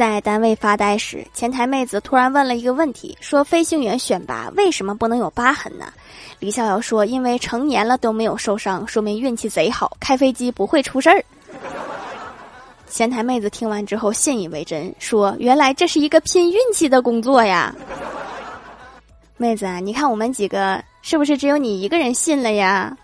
在单位发呆时，前台妹子突然问了一个问题：说飞行员选拔为什么不能有疤痕呢？李逍遥说，因为成年了都没有受伤，说明运气贼好，开飞机不会出事儿。前台妹子听完之后信以为真，说：原来这是一个拼运气的工作呀！妹子，你看我们几个是不是只有你一个人信了呀？